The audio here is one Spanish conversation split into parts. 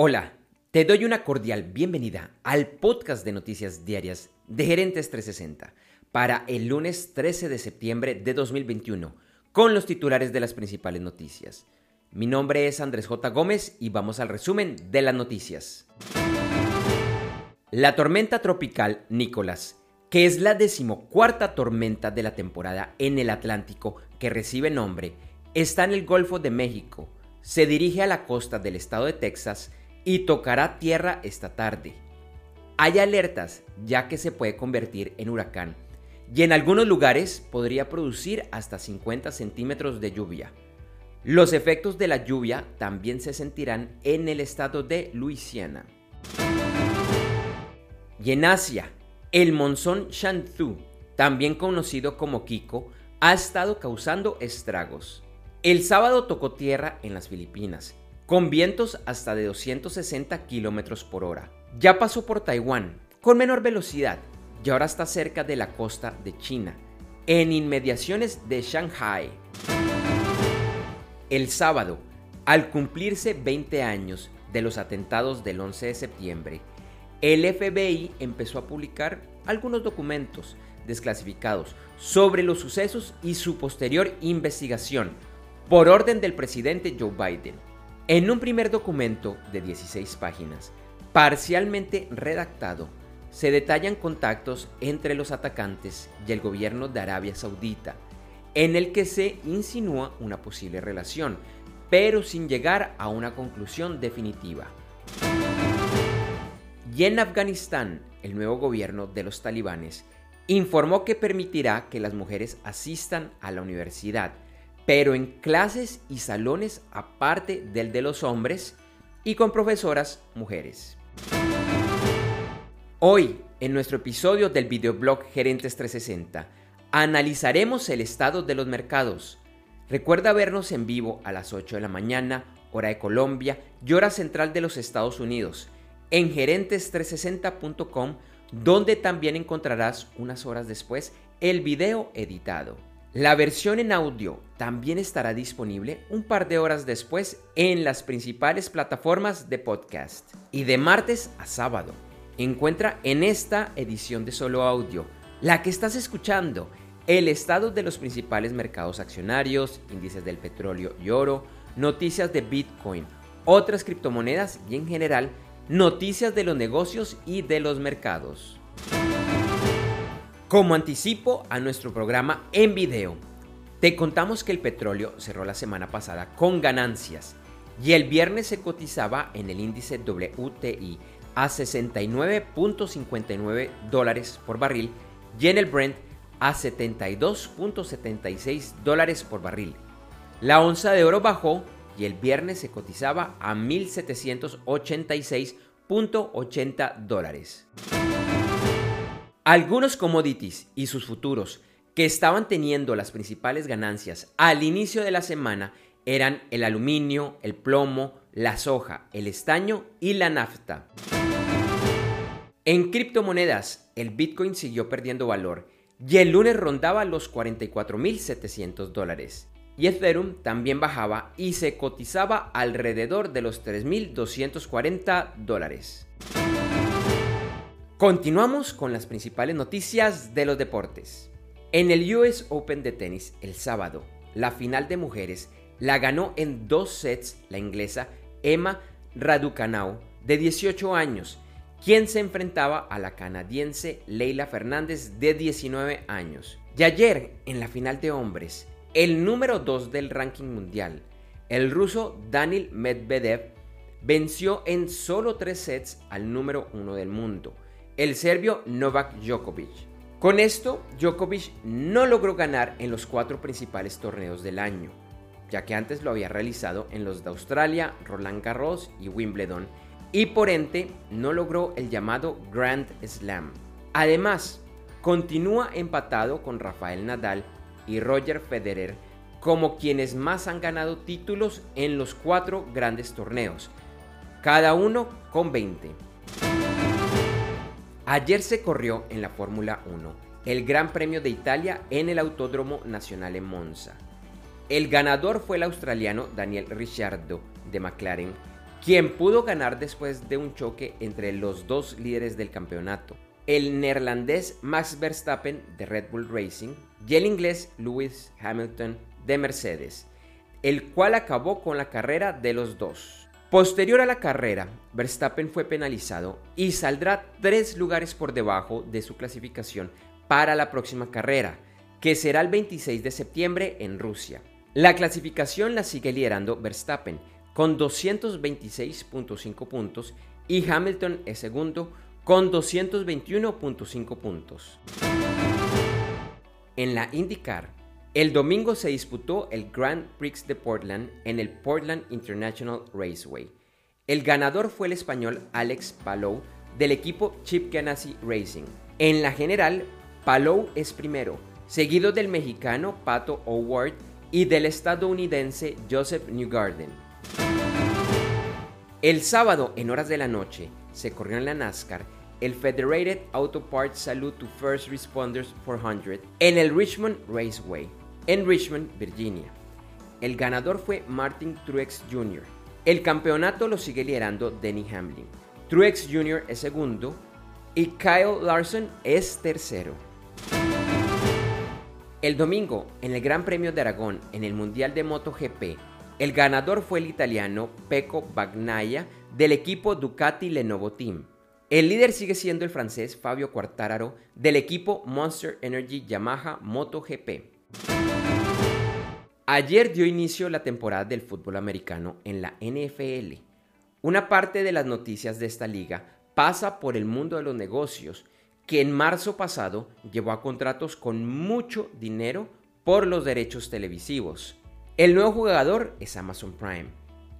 Hola, te doy una cordial bienvenida al podcast de noticias diarias de Gerentes 360 para el lunes 13 de septiembre de 2021 con los titulares de las principales noticias. Mi nombre es Andrés J. Gómez y vamos al resumen de las noticias. La tormenta tropical Nicolás, que es la decimocuarta tormenta de la temporada en el Atlántico que recibe nombre, está en el Golfo de México, se dirige a la costa del estado de Texas y tocará tierra esta tarde. Hay alertas ya que se puede convertir en huracán y en algunos lugares podría producir hasta 50 centímetros de lluvia. Los efectos de la lluvia también se sentirán en el estado de Luisiana. Y en Asia, el monzón Shanthu, también conocido como Kiko, ha estado causando estragos. El sábado tocó tierra en las Filipinas con vientos hasta de 260 km por hora. Ya pasó por Taiwán, con menor velocidad, y ahora está cerca de la costa de China, en inmediaciones de Shanghai. El sábado, al cumplirse 20 años de los atentados del 11 de septiembre, el FBI empezó a publicar algunos documentos desclasificados sobre los sucesos y su posterior investigación por orden del presidente Joe Biden. En un primer documento de 16 páginas, parcialmente redactado, se detallan contactos entre los atacantes y el gobierno de Arabia Saudita, en el que se insinúa una posible relación, pero sin llegar a una conclusión definitiva. Y en Afganistán, el nuevo gobierno de los talibanes informó que permitirá que las mujeres asistan a la universidad, pero en clases y salones aparte del de los hombres y con profesoras mujeres. Hoy, en nuestro episodio del videoblog Gerentes 360, analizaremos el estado de los mercados. Recuerda vernos en vivo a las 8 de la mañana, hora de Colombia y hora central de los Estados Unidos, en gerentes360.com, donde también encontrarás unas horas después el video editado. La versión en audio también estará disponible un par de horas después en las principales plataformas de podcast. Y de martes a sábado, encuentra en esta edición de solo audio, la que estás escuchando, el estado de los principales mercados accionarios, índices del petróleo y oro, noticias de Bitcoin, otras criptomonedas y en general noticias de los negocios y de los mercados. Como anticipo a nuestro programa en video, te contamos que el petróleo cerró la semana pasada con ganancias y el viernes se cotizaba en el índice WTI a 69.59 dólares por barril y en el Brent a 72.76 dólares por barril. La onza de oro bajó y el viernes se cotizaba a 1.786.80 dólares. Algunos commodities y sus futuros que estaban teniendo las principales ganancias al inicio de la semana eran el aluminio, el plomo, la soja, el estaño y la nafta. En criptomonedas, el Bitcoin siguió perdiendo valor y el lunes rondaba los 44.700 dólares. Y Ethereum también bajaba y se cotizaba alrededor de los 3.240 dólares. Continuamos con las principales noticias de los deportes. En el US Open de tenis el sábado, la final de mujeres la ganó en dos sets la inglesa Emma Raducanu, de 18 años, quien se enfrentaba a la canadiense Leila Fernández de 19 años. Y ayer, en la final de hombres, el número 2 del ranking mundial, el ruso Daniel Medvedev, venció en solo tres sets al número 1 del mundo el serbio Novak Djokovic. Con esto, Djokovic no logró ganar en los cuatro principales torneos del año, ya que antes lo había realizado en los de Australia, Roland Garros y Wimbledon, y por ende no logró el llamado Grand Slam. Además, continúa empatado con Rafael Nadal y Roger Federer como quienes más han ganado títulos en los cuatro grandes torneos, cada uno con 20. Ayer se corrió en la Fórmula 1 el Gran Premio de Italia en el Autódromo Nacional en Monza. El ganador fue el australiano Daniel Ricciardo de McLaren, quien pudo ganar después de un choque entre los dos líderes del campeonato, el neerlandés Max Verstappen de Red Bull Racing y el inglés Lewis Hamilton de Mercedes, el cual acabó con la carrera de los dos. Posterior a la carrera, Verstappen fue penalizado y saldrá tres lugares por debajo de su clasificación para la próxima carrera, que será el 26 de septiembre en Rusia. La clasificación la sigue liderando Verstappen con 226.5 puntos y Hamilton es segundo con 221.5 puntos. En la IndyCar, el domingo se disputó el Grand Prix de Portland en el Portland International Raceway. El ganador fue el español Alex Palou del equipo Chip Ganassi Racing. En la general, Palou es primero, seguido del mexicano Pato O'Ward y del estadounidense Joseph Newgarden. El sábado, en horas de la noche, se corrió en la NASCAR el Federated Auto Parts Salute to First Responders 400 en el Richmond Raceway, en Richmond, Virginia. El ganador fue Martin Truex Jr. El campeonato lo sigue liderando Denny Hamlin. Truex Jr. es segundo y Kyle Larson es tercero. El domingo, en el Gran Premio de Aragón, en el Mundial de MotoGP, el ganador fue el italiano Pecco Bagnaia del equipo Ducati Lenovo Team. El líder sigue siendo el francés Fabio Quartararo del equipo Monster Energy Yamaha MotoGP. Ayer dio inicio la temporada del fútbol americano en la NFL. Una parte de las noticias de esta liga pasa por el mundo de los negocios, que en marzo pasado llevó a contratos con mucho dinero por los derechos televisivos. El nuevo jugador es Amazon Prime,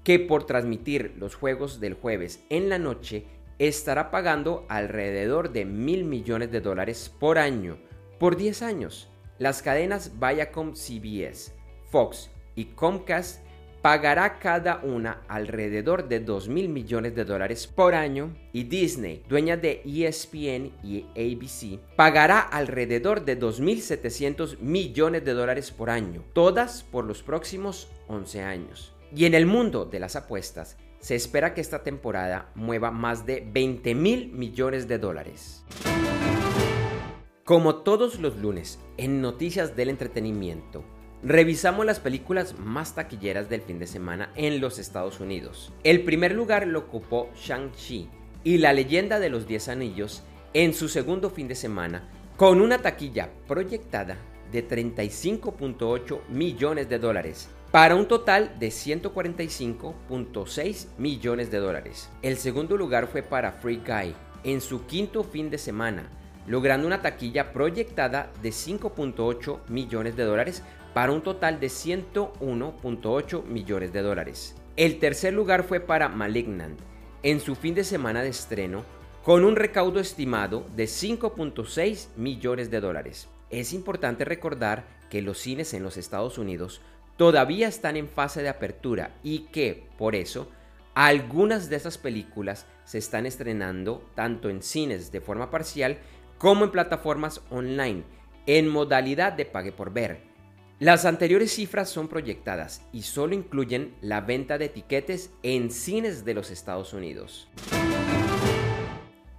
que por transmitir los juegos del jueves en la noche estará pagando alrededor de mil millones de dólares por año por 10 años. Las cadenas Viacom CBS, Fox y Comcast pagará cada una alrededor de 2 mil millones de dólares por año y Disney, dueña de ESPN y ABC, pagará alrededor de 2.700 millones de dólares por año, todas por los próximos 11 años. Y en el mundo de las apuestas, se espera que esta temporada mueva más de 20 mil millones de dólares. Como todos los lunes, en Noticias del Entretenimiento, revisamos las películas más taquilleras del fin de semana en los Estados Unidos. El primer lugar lo ocupó Shang-Chi y la leyenda de los 10 anillos en su segundo fin de semana, con una taquilla proyectada de 35.8 millones de dólares, para un total de 145.6 millones de dólares. El segundo lugar fue para Free Guy en su quinto fin de semana, logrando una taquilla proyectada de 5.8 millones de dólares para un total de 101.8 millones de dólares. El tercer lugar fue para Malignant en su fin de semana de estreno con un recaudo estimado de 5.6 millones de dólares. Es importante recordar que los cines en los Estados Unidos todavía están en fase de apertura y que, por eso, algunas de esas películas se están estrenando tanto en cines de forma parcial como en plataformas online, en modalidad de pague por ver. Las anteriores cifras son proyectadas y solo incluyen la venta de etiquetes en cines de los Estados Unidos.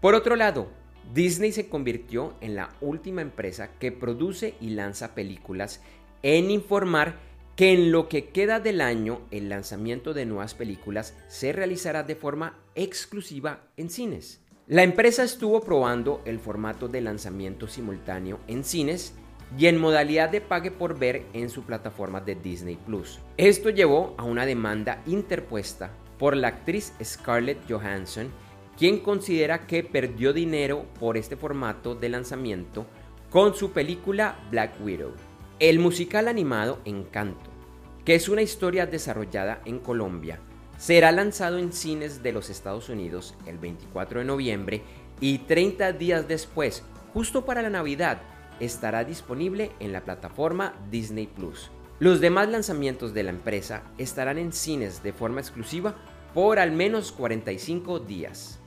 Por otro lado, Disney se convirtió en la última empresa que produce y lanza películas en informar que en lo que queda del año el lanzamiento de nuevas películas se realizará de forma exclusiva en cines. La empresa estuvo probando el formato de lanzamiento simultáneo en cines y en modalidad de pague por ver en su plataforma de Disney Plus. Esto llevó a una demanda interpuesta por la actriz Scarlett Johansson, quien considera que perdió dinero por este formato de lanzamiento con su película Black Widow. El musical animado Encanto que es una historia desarrollada en Colombia, será lanzado en cines de los Estados Unidos el 24 de noviembre y 30 días después, justo para la Navidad, estará disponible en la plataforma Disney Plus. Los demás lanzamientos de la empresa estarán en cines de forma exclusiva por al menos 45 días.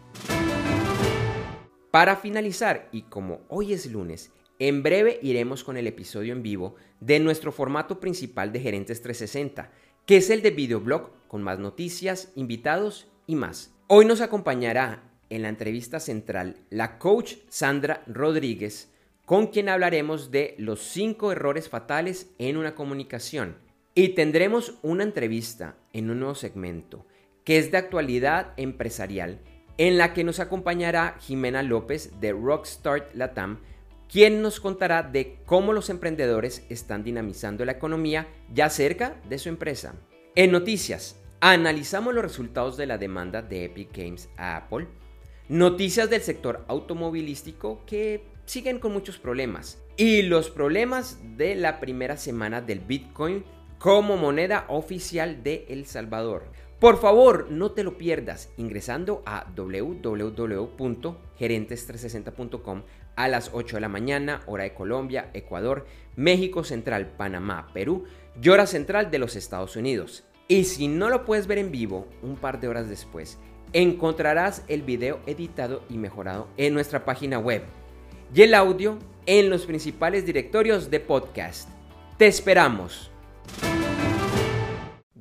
Para finalizar, y como hoy es lunes, en breve iremos con el episodio en vivo de nuestro formato principal de Gerentes 360, que es el de videoblog con más noticias, invitados y más. Hoy nos acompañará en la entrevista central la coach Sandra Rodríguez, con quien hablaremos de los cinco errores fatales en una comunicación. Y tendremos una entrevista en un nuevo segmento que es de actualidad empresarial, en la que nos acompañará Jimena López de Rockstar Latam, quien nos contará de cómo los emprendedores están dinamizando la economía ya cerca de su empresa. En noticias, analizamos los resultados de la demanda de Epic Games a Apple, noticias del sector automovilístico que siguen con muchos problemas y los problemas de la primera semana del Bitcoin como moneda oficial de El Salvador. Por favor, no te lo pierdas ingresando a www.gerentes360.com a las 8 de la mañana, hora de Colombia, Ecuador, México Central, Panamá, Perú y hora central de los Estados Unidos. Y si no lo puedes ver en vivo, un par de horas después, encontrarás el video editado y mejorado en nuestra página web y el audio en los principales directorios de podcast. Te esperamos.